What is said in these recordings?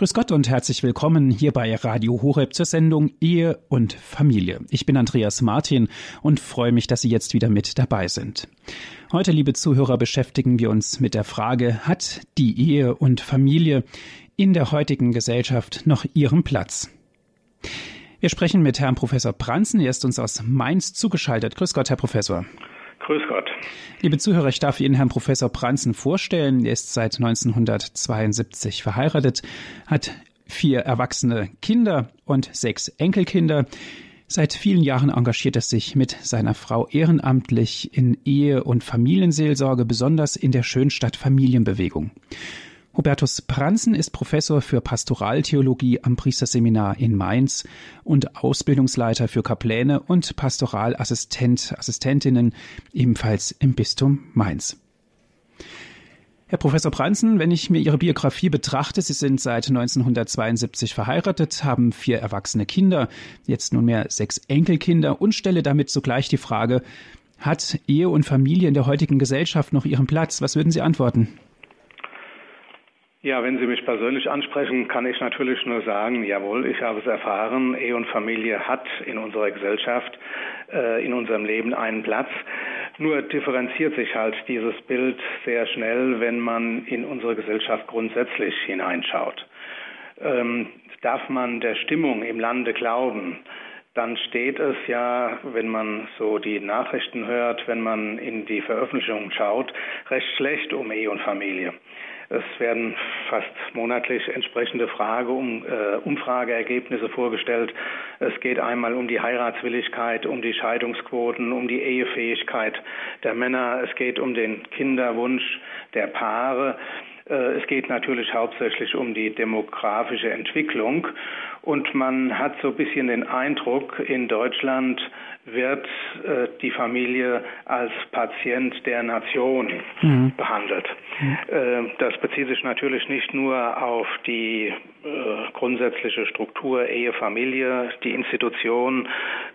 Grüß Gott und herzlich willkommen hier bei Radio Horeb zur Sendung Ehe und Familie. Ich bin Andreas Martin und freue mich, dass Sie jetzt wieder mit dabei sind. Heute, liebe Zuhörer, beschäftigen wir uns mit der Frage, hat die Ehe und Familie in der heutigen Gesellschaft noch ihren Platz? Wir sprechen mit Herrn Professor Pranzen. Er ist uns aus Mainz zugeschaltet. Grüß Gott, Herr Professor. Grüß Gott. Liebe Zuhörer, ich darf Ihnen Herrn Professor Pranzen vorstellen. Er ist seit 1972 verheiratet, hat vier erwachsene Kinder und sechs Enkelkinder. Seit vielen Jahren engagiert er sich mit seiner Frau ehrenamtlich in Ehe- und Familienseelsorge, besonders in der Schönstadt Familienbewegung. Hubertus Pranzen ist Professor für Pastoraltheologie am Priesterseminar in Mainz und Ausbildungsleiter für Kapläne und Pastoralassistent, Assistentinnen ebenfalls im Bistum Mainz. Herr Professor Pranzen, wenn ich mir Ihre Biografie betrachte, Sie sind seit 1972 verheiratet, haben vier erwachsene Kinder, jetzt nunmehr sechs Enkelkinder und stelle damit sogleich die Frage, hat Ehe und Familie in der heutigen Gesellschaft noch ihren Platz? Was würden Sie antworten? Ja, wenn Sie mich persönlich ansprechen, kann ich natürlich nur sagen, jawohl, ich habe es erfahren, Ehe und Familie hat in unserer Gesellschaft, äh, in unserem Leben einen Platz. Nur differenziert sich halt dieses Bild sehr schnell, wenn man in unsere Gesellschaft grundsätzlich hineinschaut. Ähm, darf man der Stimmung im Lande glauben, dann steht es ja, wenn man so die Nachrichten hört, wenn man in die Veröffentlichungen schaut, recht schlecht um Ehe und Familie. Es werden fast monatlich entsprechende Frage um, äh, Umfrageergebnisse vorgestellt. Es geht einmal um die Heiratswilligkeit, um die Scheidungsquoten, um die Ehefähigkeit der Männer. Es geht um den Kinderwunsch der Paare. Äh, es geht natürlich hauptsächlich um die demografische Entwicklung. Und man hat so ein bisschen den Eindruck, in Deutschland wird äh, die Familie als Patient der Nation mhm. behandelt. Mhm. Äh, das bezieht sich natürlich nicht nur auf die äh, grundsätzliche Struktur Ehe, Familie, die Institution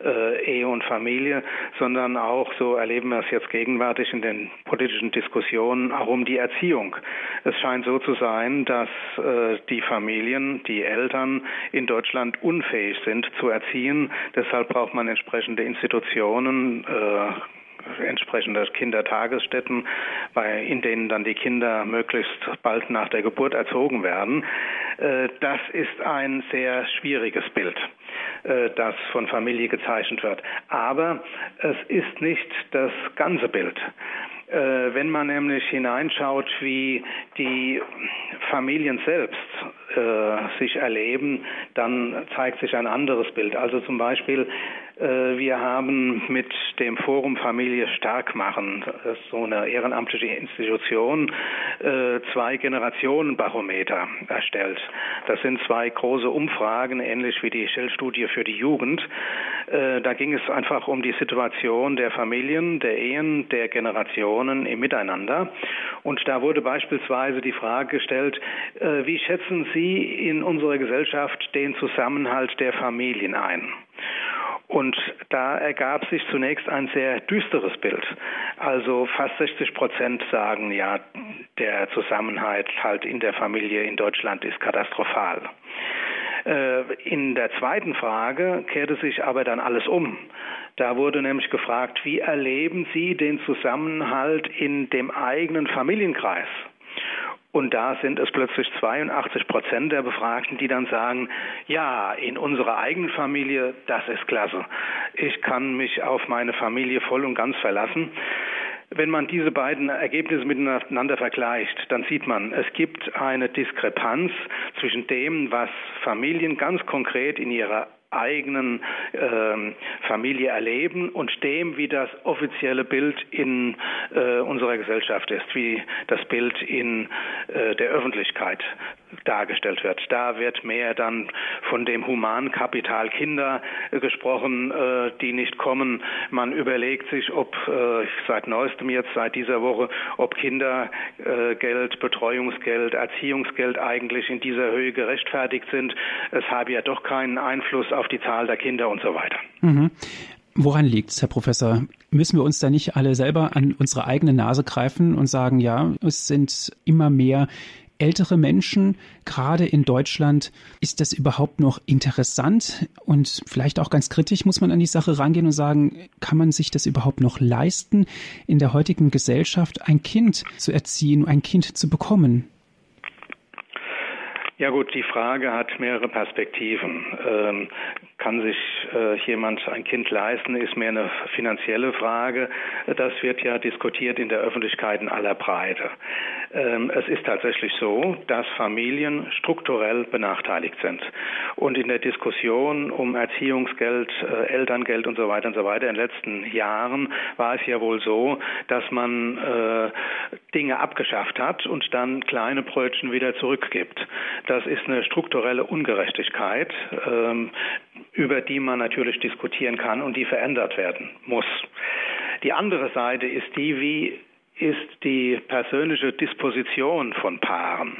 äh, Ehe und Familie, sondern auch, so erleben wir es jetzt gegenwärtig in den politischen Diskussionen, auch um die Erziehung. Es scheint so zu sein, dass äh, die Familien, die Eltern in Deutschland unfähig sind zu erziehen. Deshalb braucht man entsprechende Institutionen, äh, entsprechende Kindertagesstätten, bei, in denen dann die Kinder möglichst bald nach der Geburt erzogen werden. Äh, das ist ein sehr schwieriges Bild äh, das von Familie gezeichnet wird. Aber es ist nicht das ganze Bild. Äh, wenn man nämlich hineinschaut, wie die Familien selbst äh, sich erleben, dann zeigt sich ein anderes Bild. Also zum Beispiel wir haben mit dem Forum Familie stark machen, so eine ehrenamtliche Institution, äh, zwei Generationenbarometer erstellt. Das sind zwei große Umfragen, ähnlich wie die Shell-Studie für die Jugend. Äh, da ging es einfach um die Situation der Familien, der Ehen, der Generationen im Miteinander. Und da wurde beispielsweise die Frage gestellt, wie schätzen Sie in unserer Gesellschaft den Zusammenhalt der Familien ein? Und da ergab sich zunächst ein sehr düsteres Bild. Also fast 60 Prozent sagen, ja, der Zusammenhalt halt in der Familie in Deutschland ist katastrophal. Äh, in der zweiten Frage kehrte sich aber dann alles um. Da wurde nämlich gefragt, wie erleben Sie den Zusammenhalt in dem eigenen Familienkreis? Und da sind es plötzlich 82 Prozent der Befragten, die dann sagen, ja, in unserer eigenen Familie, das ist klasse. Ich kann mich auf meine Familie voll und ganz verlassen. Wenn man diese beiden Ergebnisse miteinander vergleicht, dann sieht man, es gibt eine Diskrepanz zwischen dem, was Familien ganz konkret in ihrer eigenen ähm, Familie erleben und dem, wie das offizielle Bild in äh, unserer Gesellschaft ist, wie das Bild in äh, der Öffentlichkeit dargestellt wird. Da wird mehr dann von dem Humankapital Kinder äh, gesprochen, äh, die nicht kommen. Man überlegt sich, ob äh, seit neuestem jetzt, seit dieser Woche, ob Kindergeld, Betreuungsgeld, Erziehungsgeld eigentlich in dieser Höhe gerechtfertigt sind. Es habe ja doch keinen Einfluss auf die Zahl der Kinder und so weiter. Mhm. Woran liegt es, Herr Professor? Müssen wir uns da nicht alle selber an unsere eigene Nase greifen und sagen, ja, es sind immer mehr ältere Menschen, gerade in Deutschland, ist das überhaupt noch interessant? Und vielleicht auch ganz kritisch muss man an die Sache rangehen und sagen, kann man sich das überhaupt noch leisten, in der heutigen Gesellschaft ein Kind zu erziehen, ein Kind zu bekommen? Ja gut, die Frage hat mehrere Perspektiven. Ähm, kann sich äh, jemand ein Kind leisten, ist mehr eine finanzielle Frage. Das wird ja diskutiert in der Öffentlichkeit in aller Breite. Ähm, es ist tatsächlich so, dass Familien strukturell benachteiligt sind. Und in der Diskussion um Erziehungsgeld, äh, Elterngeld und so weiter und so weiter in den letzten Jahren war es ja wohl so, dass man äh, Dinge abgeschafft hat und dann kleine Brötchen wieder zurückgibt. Das ist eine strukturelle Ungerechtigkeit, ähm, über die man natürlich diskutieren kann und die verändert werden muss. Die andere Seite ist die, wie ist die persönliche Disposition von Paaren.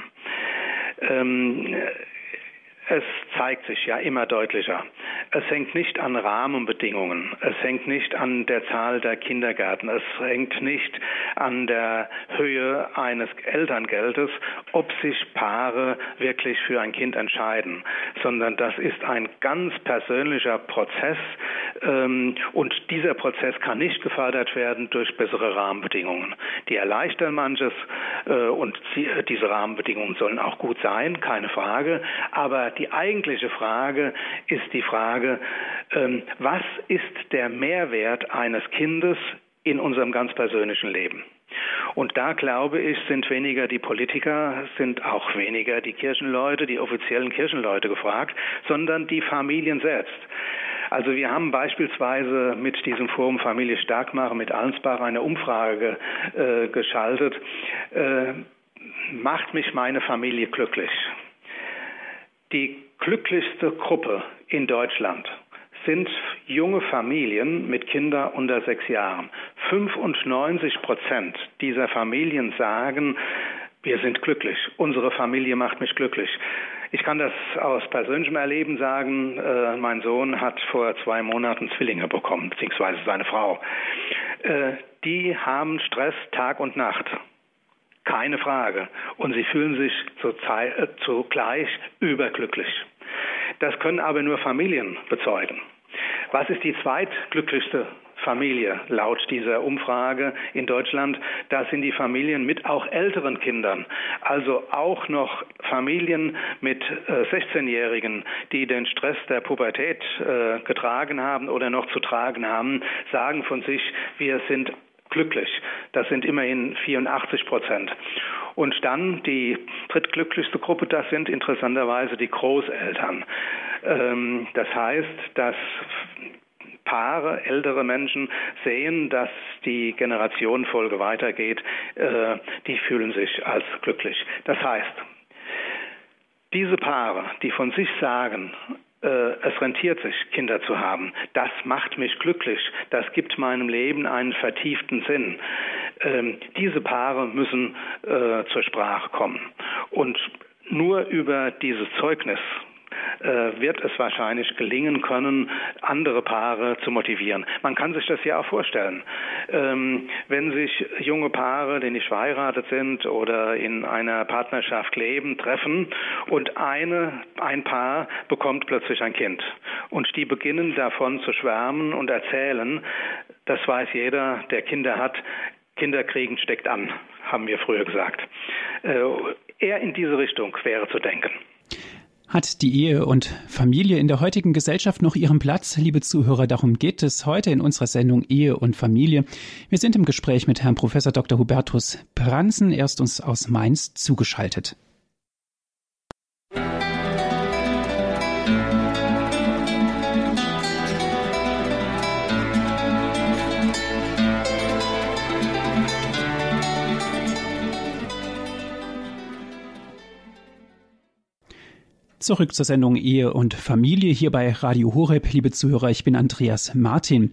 Ähm, es zeigt sich ja immer deutlicher. Es hängt nicht an Rahmenbedingungen. Es hängt nicht an der Zahl der Kindergärten. Es hängt nicht an der Höhe eines Elterngeldes, ob sich Paare wirklich für ein Kind entscheiden, sondern das ist ein ganz persönlicher Prozess. Ähm, und dieser Prozess kann nicht gefördert werden durch bessere Rahmenbedingungen. Die erleichtern manches äh, und diese Rahmenbedingungen sollen auch gut sein, keine Frage. Aber die eigentliche Frage ist die Frage, ähm, was ist der Mehrwert eines Kindes in unserem ganz persönlichen Leben? Und da glaube ich, sind weniger die Politiker, sind auch weniger die Kirchenleute, die offiziellen Kirchenleute gefragt, sondern die Familien selbst. Also wir haben beispielsweise mit diesem Forum Familie stark machen, mit Allensbach eine Umfrage äh, geschaltet. Äh, macht mich meine Familie glücklich? Die glücklichste Gruppe in Deutschland sind junge Familien mit Kindern unter sechs Jahren. 95 Prozent dieser Familien sagen, wir sind glücklich, unsere Familie macht mich glücklich. Ich kann das aus persönlichem Erleben sagen. Äh, mein Sohn hat vor zwei Monaten Zwillinge bekommen, beziehungsweise seine Frau. Äh, die haben Stress Tag und Nacht. Keine Frage. Und sie fühlen sich äh, zugleich überglücklich. Das können aber nur Familien bezeugen. Was ist die zweitglücklichste Familie laut dieser Umfrage in Deutschland? Das sind die Familien mit auch älteren Kindern. Also auch noch Familien mit äh, 16-Jährigen, die den Stress der Pubertät äh, getragen haben oder noch zu tragen haben, sagen von sich, wir sind glücklich. Das sind immerhin 84 Prozent. Und dann die drittglücklichste Gruppe, das sind interessanterweise die Großeltern. Ähm, das heißt, dass Paare, ältere Menschen sehen, dass die Generationenfolge weitergeht, äh, die fühlen sich als glücklich. Das heißt, diese Paare, die von sich sagen, es rentiert sich, Kinder zu haben. Das macht mich glücklich. Das gibt meinem Leben einen vertieften Sinn. Ähm, diese Paare müssen äh, zur Sprache kommen. Und nur über dieses Zeugnis äh, wird es wahrscheinlich gelingen können, andere Paare zu motivieren. Man kann sich das ja auch vorstellen. Ähm, wenn sich junge Paare, die nicht verheiratet sind oder in einer Partnerschaft leben, treffen und eine, ein Paar bekommt plötzlich ein Kind und die beginnen davon zu schwärmen und erzählen, das weiß jeder, der Kinder hat, Kinder kriegen steckt an, haben wir früher gesagt. Äh, eher in diese Richtung wäre zu denken. Hat die Ehe und Familie in der heutigen Gesellschaft noch ihren Platz? Liebe Zuhörer, darum geht es heute in unserer Sendung Ehe und Familie. Wir sind im Gespräch mit Herrn Professor Dr. Hubertus Pranzen. Er ist uns aus Mainz zugeschaltet. Zurück zur Sendung Ehe und Familie hier bei Radio Horeb. Liebe Zuhörer, ich bin Andreas Martin.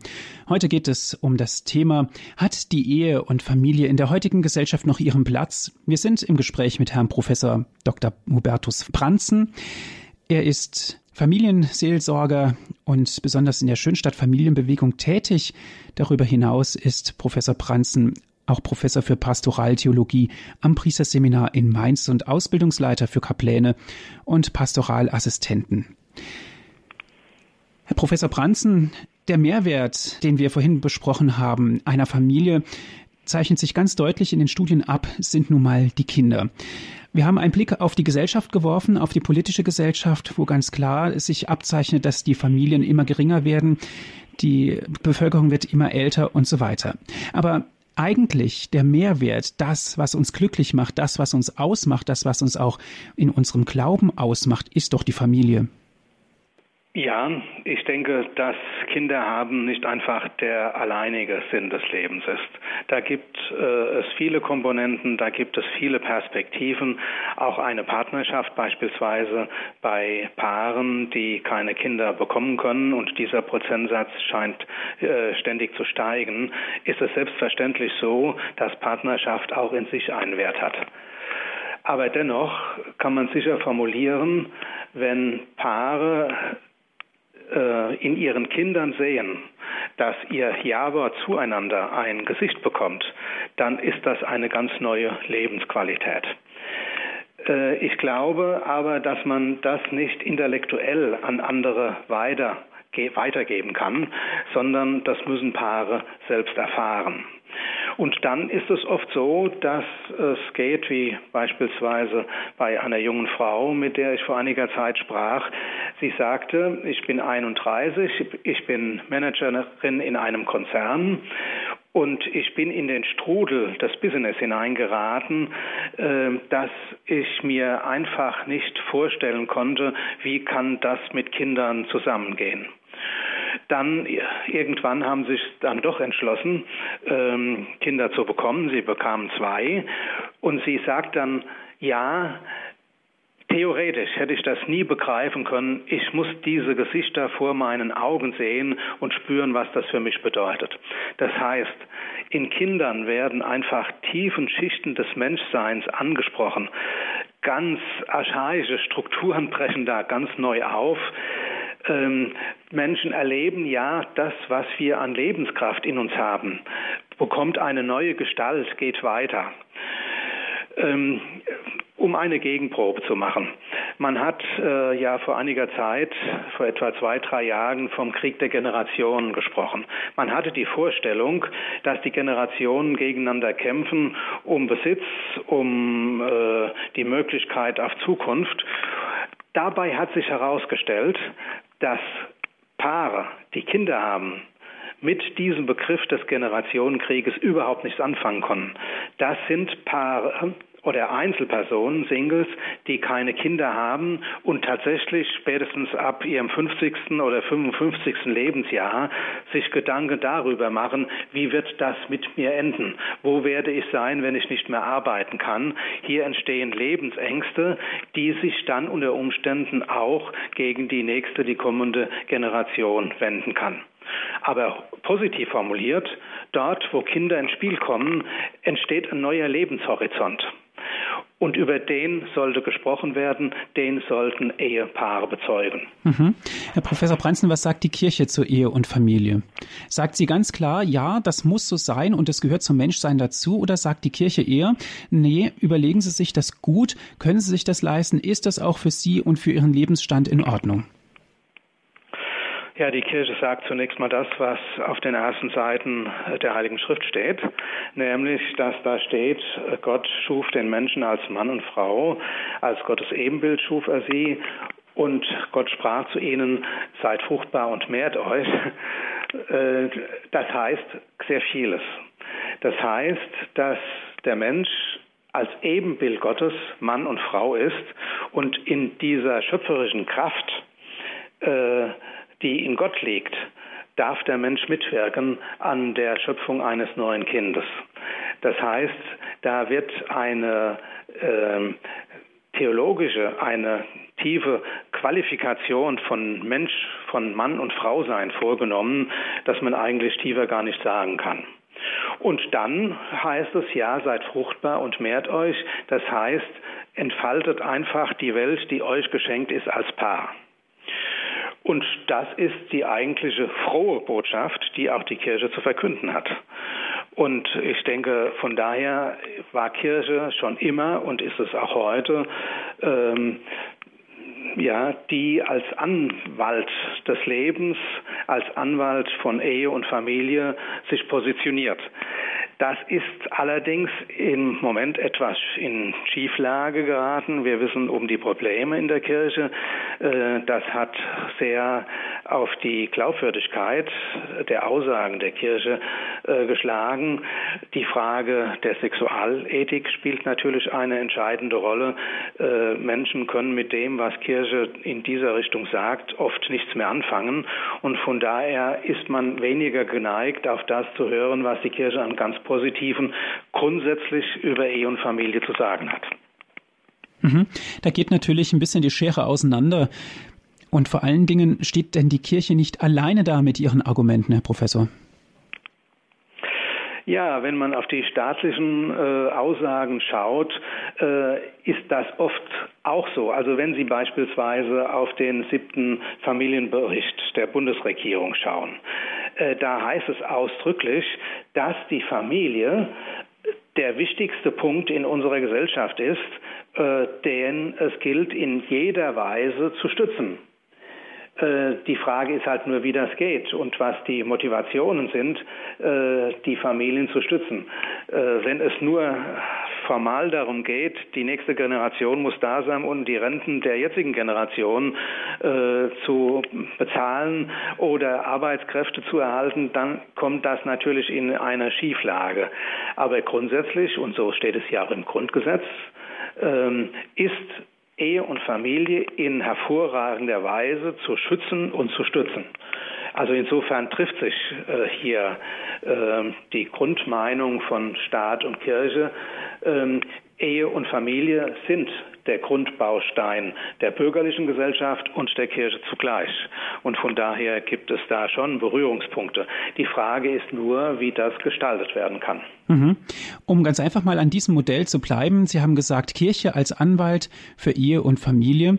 Heute geht es um das Thema, hat die Ehe und Familie in der heutigen Gesellschaft noch ihren Platz? Wir sind im Gespräch mit Herrn Professor Dr. Hubertus Franzen. Er ist Familienseelsorger und besonders in der Schönstadt Familienbewegung tätig. Darüber hinaus ist Professor Pranzen auch Professor für Pastoraltheologie am Priesterseminar in Mainz und Ausbildungsleiter für Kapläne und Pastoralassistenten. Herr Professor Branzen, der Mehrwert, den wir vorhin besprochen haben, einer Familie, zeichnet sich ganz deutlich in den Studien ab, sind nun mal die Kinder. Wir haben einen Blick auf die Gesellschaft geworfen, auf die politische Gesellschaft, wo ganz klar sich abzeichnet, dass die Familien immer geringer werden, die Bevölkerung wird immer älter und so weiter. Aber eigentlich der Mehrwert, das, was uns glücklich macht, das, was uns ausmacht, das, was uns auch in unserem Glauben ausmacht, ist doch die Familie. Ja, ich denke, dass Kinder haben nicht einfach der alleinige Sinn des Lebens ist. Da gibt äh, es viele Komponenten, da gibt es viele Perspektiven, auch eine Partnerschaft beispielsweise bei Paaren, die keine Kinder bekommen können und dieser Prozentsatz scheint äh, ständig zu steigen, ist es selbstverständlich so, dass Partnerschaft auch in sich einen Wert hat. Aber dennoch kann man sicher formulieren, wenn Paare äh, in ihren Kindern sehen, dass ihr Java zueinander ein Gesicht bekommt, dann ist das eine ganz neue Lebensqualität. Äh, ich glaube aber, dass man das nicht intellektuell an andere weiter, weitergeben kann, sondern das müssen Paare selbst erfahren. Und dann ist es oft so, dass es geht, wie beispielsweise bei einer jungen Frau, mit der ich vor einiger Zeit sprach. Sie sagte, ich bin 31, ich bin Managerin in einem Konzern und ich bin in den Strudel des Business hineingeraten, äh, dass ich mir einfach nicht vorstellen konnte, wie kann das mit Kindern zusammengehen. Dann irgendwann haben sie sich dann doch entschlossen, ähm, Kinder zu bekommen. Sie bekamen zwei und sie sagt dann, ja, Theoretisch hätte ich das nie begreifen können. Ich muss diese Gesichter vor meinen Augen sehen und spüren, was das für mich bedeutet. Das heißt, in Kindern werden einfach tiefen Schichten des Menschseins angesprochen. Ganz archaische Strukturen brechen da ganz neu auf ähm, Menschen erleben ja, das, was wir an Lebenskraft in uns haben, bekommt eine neue Gestalt, geht weiter. Ähm, um eine Gegenprobe zu machen. Man hat äh, ja vor einiger Zeit, vor etwa zwei, drei Jahren, vom Krieg der Generationen gesprochen. Man hatte die Vorstellung, dass die Generationen gegeneinander kämpfen um Besitz, um äh, die Möglichkeit auf Zukunft. Dabei hat sich herausgestellt, dass Paare, die Kinder haben, mit diesem Begriff des Generationenkrieges überhaupt nichts anfangen konnten. Das sind Paare, oder Einzelpersonen, Singles, die keine Kinder haben und tatsächlich spätestens ab ihrem 50. oder 55. Lebensjahr sich Gedanken darüber machen, wie wird das mit mir enden? Wo werde ich sein, wenn ich nicht mehr arbeiten kann? Hier entstehen Lebensängste, die sich dann unter Umständen auch gegen die nächste, die kommende Generation wenden kann. Aber positiv formuliert, dort, wo Kinder ins Spiel kommen, entsteht ein neuer Lebenshorizont. Und über den sollte gesprochen werden, den sollten Ehepaare bezeugen. Mhm. Herr Professor Branzen, was sagt die Kirche zur Ehe und Familie? Sagt sie ganz klar, ja, das muss so sein und es gehört zum Menschsein dazu? Oder sagt die Kirche eher, nee, überlegen Sie sich das gut, können Sie sich das leisten, ist das auch für Sie und für Ihren Lebensstand in Ordnung? Ja, die Kirche sagt zunächst mal das, was auf den ersten Seiten der Heiligen Schrift steht, nämlich, dass da steht, Gott schuf den Menschen als Mann und Frau, als Gottes Ebenbild schuf er sie und Gott sprach zu ihnen, seid fruchtbar und mehrt euch. Äh, das heißt sehr vieles. Das heißt, dass der Mensch als Ebenbild Gottes Mann und Frau ist und in dieser schöpferischen Kraft äh, die in Gott liegt, darf der Mensch mitwirken an der Schöpfung eines neuen Kindes. Das heißt, da wird eine äh, theologische, eine tiefe Qualifikation von Mensch, von Mann und Frau sein vorgenommen, dass man eigentlich tiefer gar nicht sagen kann. Und dann heißt es ja, seid fruchtbar und mehrt euch. Das heißt, entfaltet einfach die Welt, die euch geschenkt ist als Paar. Und das ist die eigentliche frohe Botschaft, die auch die Kirche zu verkünden hat. Und ich denke, von daher war Kirche schon immer und ist es auch heute ähm, ja, die als Anwalt des Lebens, als Anwalt von Ehe und Familie sich positioniert. Das ist allerdings im Moment etwas in Schieflage geraten. Wir wissen um die Probleme in der Kirche. Äh, das hat sehr auf die Glaubwürdigkeit der Aussagen der Kirche äh, geschlagen. Die Frage der Sexualethik spielt natürlich eine entscheidende Rolle. Äh, Menschen können mit dem, was Kirche in dieser Richtung sagt, oft nichts mehr anfangen. Und von daher ist man weniger geneigt, auf das zu hören, was die Kirche an ganz Positiven grundsätzlich über Ehe und Familie zu sagen hat. Mhm. Da geht natürlich ein bisschen die Schere auseinander. Und vor allen Dingen steht denn die Kirche nicht alleine da mit ihren Argumenten, Herr Professor? Ja, wenn man auf die staatlichen äh, Aussagen schaut, äh, ist das oft auch so. Also wenn Sie beispielsweise auf den siebten Familienbericht der Bundesregierung schauen, äh, da heißt es ausdrücklich, dass die Familie der wichtigste Punkt in unserer Gesellschaft ist, äh, den es gilt in jeder Weise zu stützen. Äh, die Frage ist halt nur, wie das geht und was die Motivationen sind, äh, die Familien zu stützen. Äh, wenn es nur formal darum geht, die nächste Generation muss da sein und die Renten der jetzigen Generation zu bezahlen oder Arbeitskräfte zu erhalten, dann kommt das natürlich in eine Schieflage. Aber grundsätzlich, und so steht es ja auch im Grundgesetz, ähm, ist Ehe und Familie in hervorragender Weise zu schützen und zu stützen. Also insofern trifft sich äh, hier äh, die Grundmeinung von Staat und Kirche. Ähm, Ehe und Familie sind der Grundbaustein der bürgerlichen Gesellschaft und der Kirche zugleich. Und von daher gibt es da schon Berührungspunkte. Die Frage ist nur, wie das gestaltet werden kann. Mhm. Um ganz einfach mal an diesem Modell zu bleiben, Sie haben gesagt, Kirche als Anwalt für Ehe und Familie.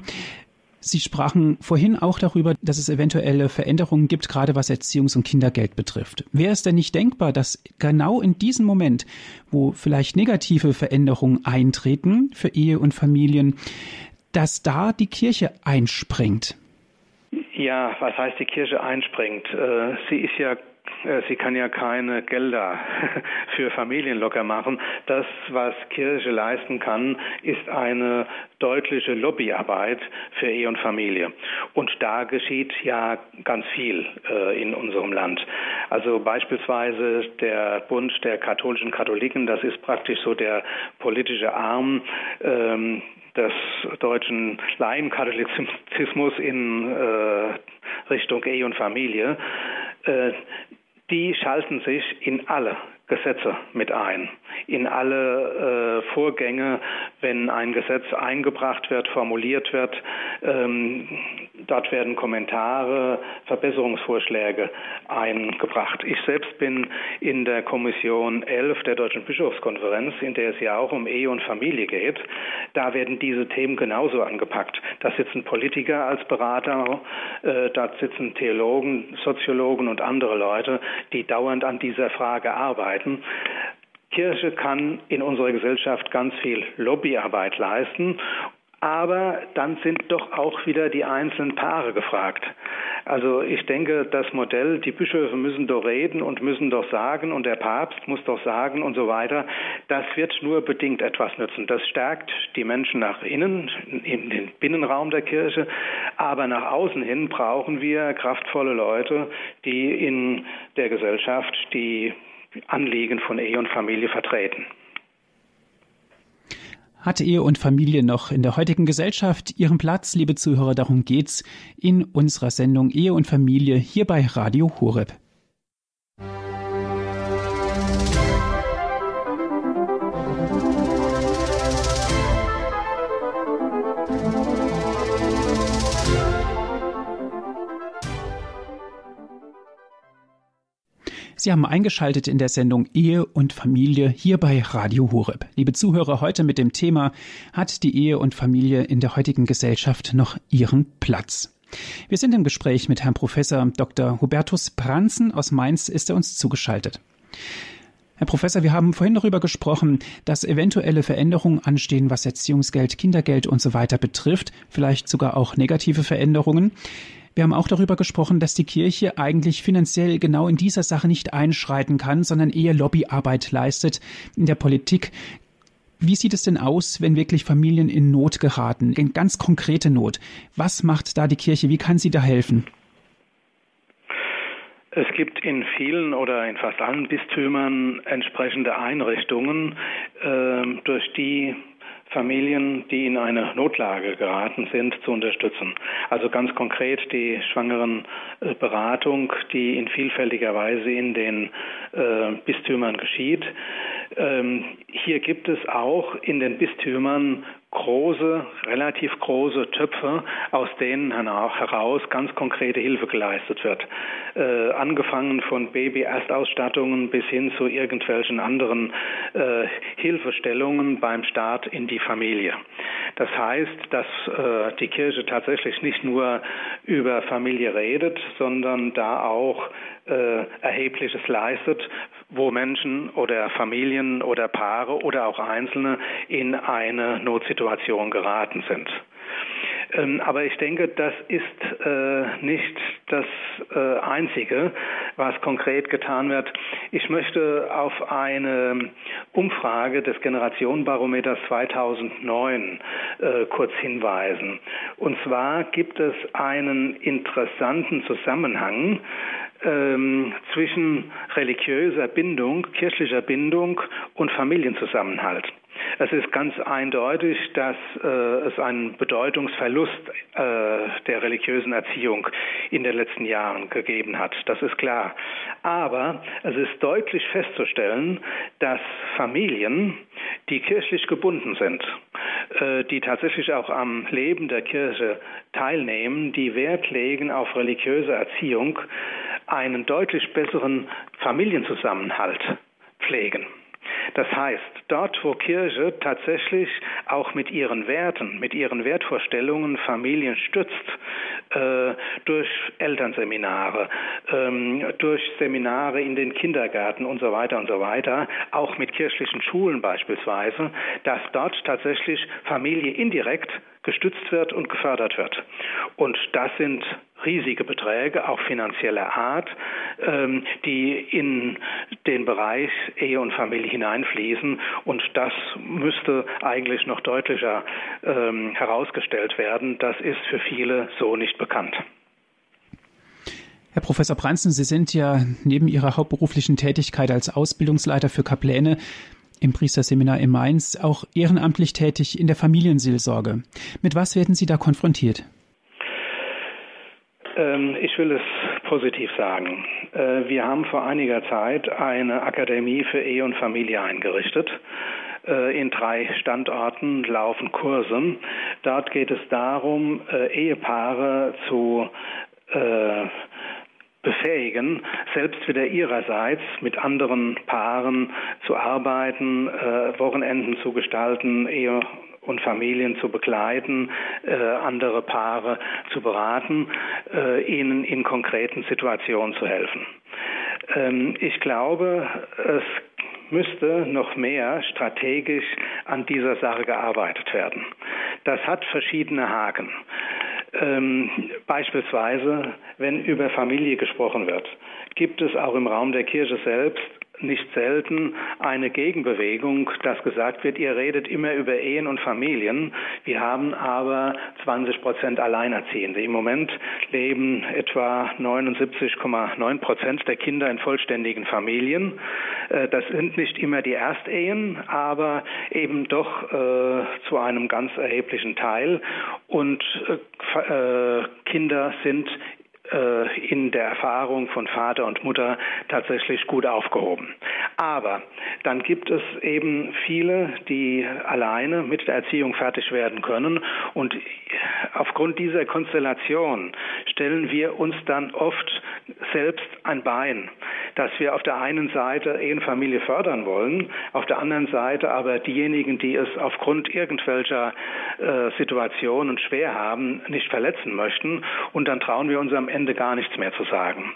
Sie sprachen vorhin auch darüber, dass es eventuelle Veränderungen gibt, gerade was Erziehungs- und Kindergeld betrifft. Wäre es denn nicht denkbar, dass genau in diesem Moment, wo vielleicht negative Veränderungen eintreten für Ehe und Familien, dass da die Kirche einspringt? Ja, was heißt die Kirche einspringt? Äh, sie ist ja sie kann ja keine Gelder für Familien locker machen. Das, was Kirche leisten kann, ist eine deutliche Lobbyarbeit für Ehe und Familie. Und da geschieht ja ganz viel äh, in unserem Land. Also beispielsweise der Bund der katholischen Katholiken, das ist praktisch so der politische Arm ähm, des deutschen Laienkatholizismus in äh, Richtung Ehe und Familie. Äh, die schalten sich in alle Gesetze mit ein, in alle äh, Vorgänge, wenn ein Gesetz eingebracht wird, formuliert wird. Ähm, dort werden Kommentare, Verbesserungsvorschläge eingebracht. Ich selbst bin in der Kommission 11 der Deutschen Bischofskonferenz, in der es ja auch um Ehe und Familie geht. Da werden diese Themen genauso angepackt. Da sitzen Politiker als Berater, äh, dort sitzen Theologen, Soziologen und andere Leute, die dauernd an dieser Frage arbeiten. Kirche kann in unserer Gesellschaft ganz viel Lobbyarbeit leisten aber dann sind doch auch wieder die einzelnen Paare gefragt. Also ich denke, das Modell, die Bischöfe müssen doch reden und müssen doch sagen und der Papst muss doch sagen und so weiter, das wird nur bedingt etwas nützen. Das stärkt die Menschen nach innen, in den Binnenraum der Kirche, aber nach außen hin brauchen wir kraftvolle Leute, die in der Gesellschaft die Anliegen von Ehe und Familie vertreten. Hat Ehe und Familie noch in der heutigen Gesellschaft ihren Platz, liebe Zuhörer? Darum geht's in unserer Sendung Ehe und Familie hier bei Radio Horeb. Sie haben eingeschaltet in der Sendung Ehe und Familie hier bei Radio Horeb. Liebe Zuhörer, heute mit dem Thema Hat die Ehe und Familie in der heutigen Gesellschaft noch ihren Platz? Wir sind im Gespräch mit Herrn Professor Dr. Hubertus Pranzen aus Mainz, ist er uns zugeschaltet. Herr Professor, wir haben vorhin darüber gesprochen, dass eventuelle Veränderungen anstehen, was Erziehungsgeld, Kindergeld und so weiter betrifft, vielleicht sogar auch negative Veränderungen. Wir haben auch darüber gesprochen, dass die Kirche eigentlich finanziell genau in dieser Sache nicht einschreiten kann, sondern eher Lobbyarbeit leistet in der Politik. Wie sieht es denn aus, wenn wirklich Familien in Not geraten, in ganz konkrete Not? Was macht da die Kirche? Wie kann sie da helfen? Es gibt in vielen oder in fast allen Bistümern entsprechende Einrichtungen, äh, durch die Familien, die in eine Notlage geraten sind, zu unterstützen. Also ganz konkret die Schwangerenberatung, die in vielfältiger Weise in den äh, Bistümern geschieht. Ähm, hier gibt es auch in den Bistümern große, relativ große Töpfe, aus denen heraus ganz konkrete Hilfe geleistet wird. Äh, angefangen von Baby-Erstausstattungen bis hin zu irgendwelchen anderen äh, Hilfestellungen beim Start in die Familie. Das heißt, dass äh, die Kirche tatsächlich nicht nur über Familie redet, sondern da auch äh, Erhebliches leistet, wo Menschen oder Familien oder Paare oder auch Einzelne in eine Notsituation geraten sind. Ähm, aber ich denke, das ist äh, nicht das äh, Einzige, was konkret getan wird. Ich möchte auf eine Umfrage des Generationenbarometers 2009 äh, kurz hinweisen. Und zwar gibt es einen interessanten Zusammenhang ähm, zwischen religiöser Bindung, kirchlicher Bindung und Familienzusammenhalt. Es ist ganz eindeutig, dass äh, es einen Bedeutungsverlust äh, der religiösen Erziehung in den letzten Jahren gegeben hat. Das ist klar. Aber es ist deutlich festzustellen, dass Familien, die kirchlich gebunden sind, äh, die tatsächlich auch am Leben der Kirche teilnehmen, die Wert legen auf religiöse Erziehung, einen deutlich besseren Familienzusammenhalt pflegen. Das heißt, dort, wo Kirche tatsächlich auch mit ihren Werten, mit ihren Wertvorstellungen Familien stützt, äh, durch Elternseminare, ähm, durch Seminare in den Kindergärten und so weiter und so weiter, auch mit kirchlichen Schulen beispielsweise, dass dort tatsächlich Familie indirekt gestützt wird und gefördert wird. Und das sind riesige Beträge, auch finanzieller Art, ähm, die in den Bereich Ehe und Familie hineinfließen. Und das müsste eigentlich noch deutlicher ähm, herausgestellt werden. Das ist für viele so nicht bekannt. Herr Professor Branzen, Sie sind ja neben Ihrer hauptberuflichen Tätigkeit als Ausbildungsleiter für Kapläne im Priesterseminar in Mainz auch ehrenamtlich tätig in der Familienseelsorge. Mit was werden Sie da konfrontiert? Ähm, ich will es positiv sagen. Äh, wir haben vor einiger Zeit eine Akademie für Ehe und Familie eingerichtet. Äh, in drei Standorten laufen Kurse. Dort geht es darum, äh, Ehepaare zu befähigen, selbst wieder ihrerseits mit anderen Paaren zu arbeiten, Wochenenden zu gestalten, Ehe und Familien zu begleiten, äh, andere Paare zu beraten, äh, ihnen in konkreten Situationen zu helfen. Ähm, ich glaube, es müsste noch mehr strategisch an dieser Sache gearbeitet werden. Das hat verschiedene Haken. Ähm, beispielsweise, wenn über Familie gesprochen wird, gibt es auch im Raum der Kirche selbst nicht selten eine Gegenbewegung, dass gesagt wird, ihr redet immer über Ehen und Familien. Wir haben aber 20 Prozent Alleinerziehende. Im Moment leben etwa 79,9 Prozent der Kinder in vollständigen Familien. Äh, das sind nicht immer die Erstehen, aber eben doch äh, zu einem ganz erheblichen Teil. Und äh, Kinder sind äh, in der Erfahrung von Vater und Mutter tatsächlich gut aufgehoben. Aber dann gibt es eben viele, die alleine mit der Erziehung fertig werden können und aufgrund dieser Konstellation stellen wir uns dann oft selbst ein Bein, dass wir auf der einen Seite Ehenfamilie fördern wollen, auf der anderen Seite aber diejenigen, die es aufgrund irgendwelcher äh, Situationen schwer haben, nicht verletzen möchten und dann trauen wir uns am Ende gar nichts mehr zu sagen.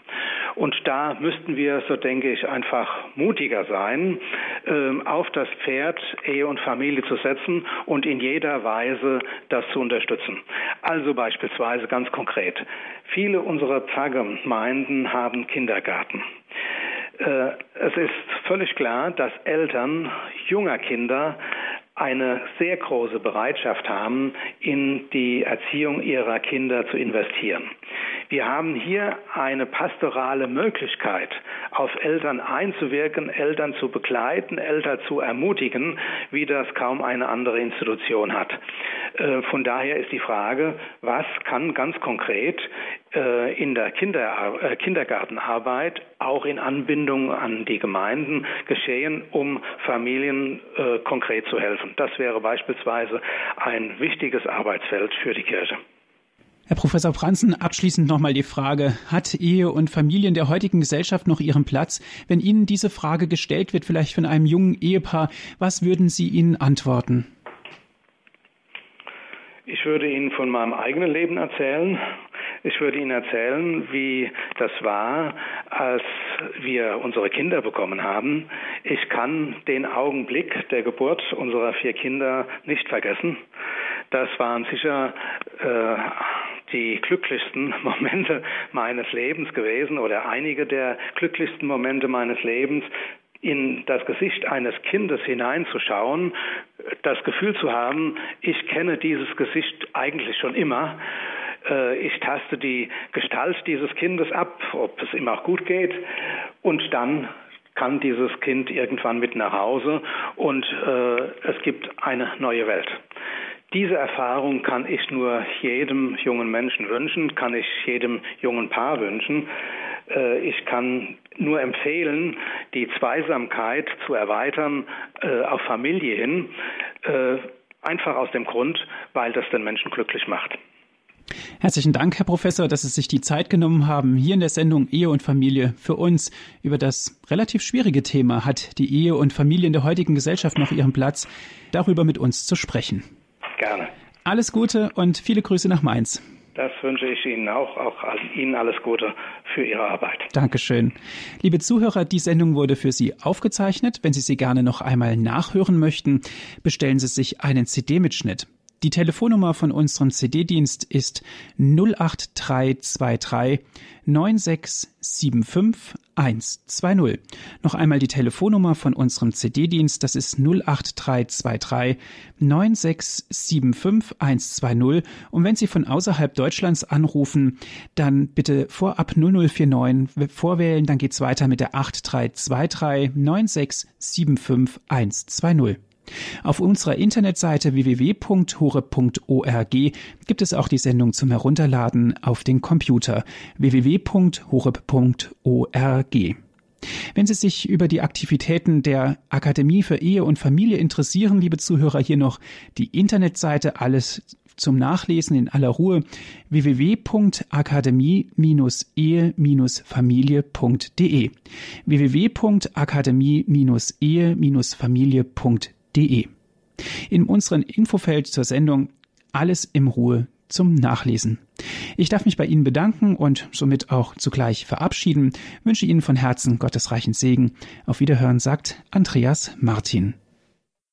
Und da müssten wir, so denke ich, einfach mutiger sein, ähm, auf das Pferd Ehe und Familie zu setzen und in jeder Weise das zu unterstützen. Also beispielsweise ganz konkret. Viele unserer Pfarrgemeinden haben Kindergarten. Äh, es ist völlig klar, dass Eltern junger Kinder eine sehr große Bereitschaft haben, in die Erziehung ihrer Kinder zu investieren. Wir haben hier eine pastorale Möglichkeit, auf Eltern einzuwirken, Eltern zu begleiten, Eltern zu ermutigen, wie das kaum eine andere Institution hat. Äh, von daher ist die Frage, was kann ganz konkret äh, in der Kinder, äh, Kindergartenarbeit auch in Anbindung an die Gemeinden geschehen, um Familien konkret zu helfen. Das wäre beispielsweise ein wichtiges Arbeitsfeld für die Kirche. Herr Professor Franzen, abschließend nochmal die Frage, hat Ehe und Familie in der heutigen Gesellschaft noch ihren Platz? Wenn Ihnen diese Frage gestellt wird, vielleicht von einem jungen Ehepaar, was würden Sie ihnen antworten? Ich würde Ihnen von meinem eigenen Leben erzählen. Ich würde Ihnen erzählen, wie das war, als wir unsere Kinder bekommen haben. Ich kann den Augenblick der Geburt unserer vier Kinder nicht vergessen. Das waren sicher äh, die glücklichsten Momente meines Lebens gewesen oder einige der glücklichsten Momente meines Lebens, in das Gesicht eines Kindes hineinzuschauen, das Gefühl zu haben, ich kenne dieses Gesicht eigentlich schon immer. Äh, ich taste die Gestalt dieses Kindes ab, ob es ihm auch gut geht. Und dann kann dieses Kind irgendwann mit nach Hause und äh, es gibt eine neue Welt. Diese Erfahrung kann ich nur jedem jungen Menschen wünschen, kann ich jedem jungen Paar wünschen. Äh, ich kann nur empfehlen, die Zweisamkeit zu erweitern äh, auf Familie hin, äh, einfach aus dem Grund, weil das den Menschen glücklich macht. Herzlichen Dank, Herr Professor, dass Sie sich die Zeit genommen haben, hier in der Sendung Ehe und Familie für uns über das relativ schwierige Thema, hat die Ehe und Familie in der heutigen Gesellschaft noch ihren Platz, darüber mit uns zu sprechen. Gerne. Alles Gute und viele Grüße nach Mainz. Das wünsche ich Ihnen auch, auch Ihnen alles Gute für Ihre Arbeit. Dankeschön. Liebe Zuhörer, die Sendung wurde für Sie aufgezeichnet. Wenn Sie sie gerne noch einmal nachhören möchten, bestellen Sie sich einen CD-Mitschnitt. Die Telefonnummer von unserem CD-Dienst ist 08323 9675 120. Noch einmal die Telefonnummer von unserem CD-Dienst, das ist 08323 9675 120. Und wenn Sie von außerhalb Deutschlands anrufen, dann bitte vorab 0049 vorwählen, dann geht's weiter mit der 8323 9675 120. Auf unserer Internetseite www.hore.org gibt es auch die Sendung zum Herunterladen auf den Computer www.hore.org. Wenn Sie sich über die Aktivitäten der Akademie für Ehe und Familie interessieren, liebe Zuhörer, hier noch die Internetseite, alles zum Nachlesen in aller Ruhe www.akademie-ehe-familie.de www.akademie-ehe-familie.de www.ftf.de. In unserem Infofeld zur Sendung alles im Ruhe zum Nachlesen. Ich darf mich bei Ihnen bedanken und somit auch zugleich verabschieden, wünsche Ihnen von Herzen Gottes reichen Segen. Auf Wiederhören sagt Andreas Martin.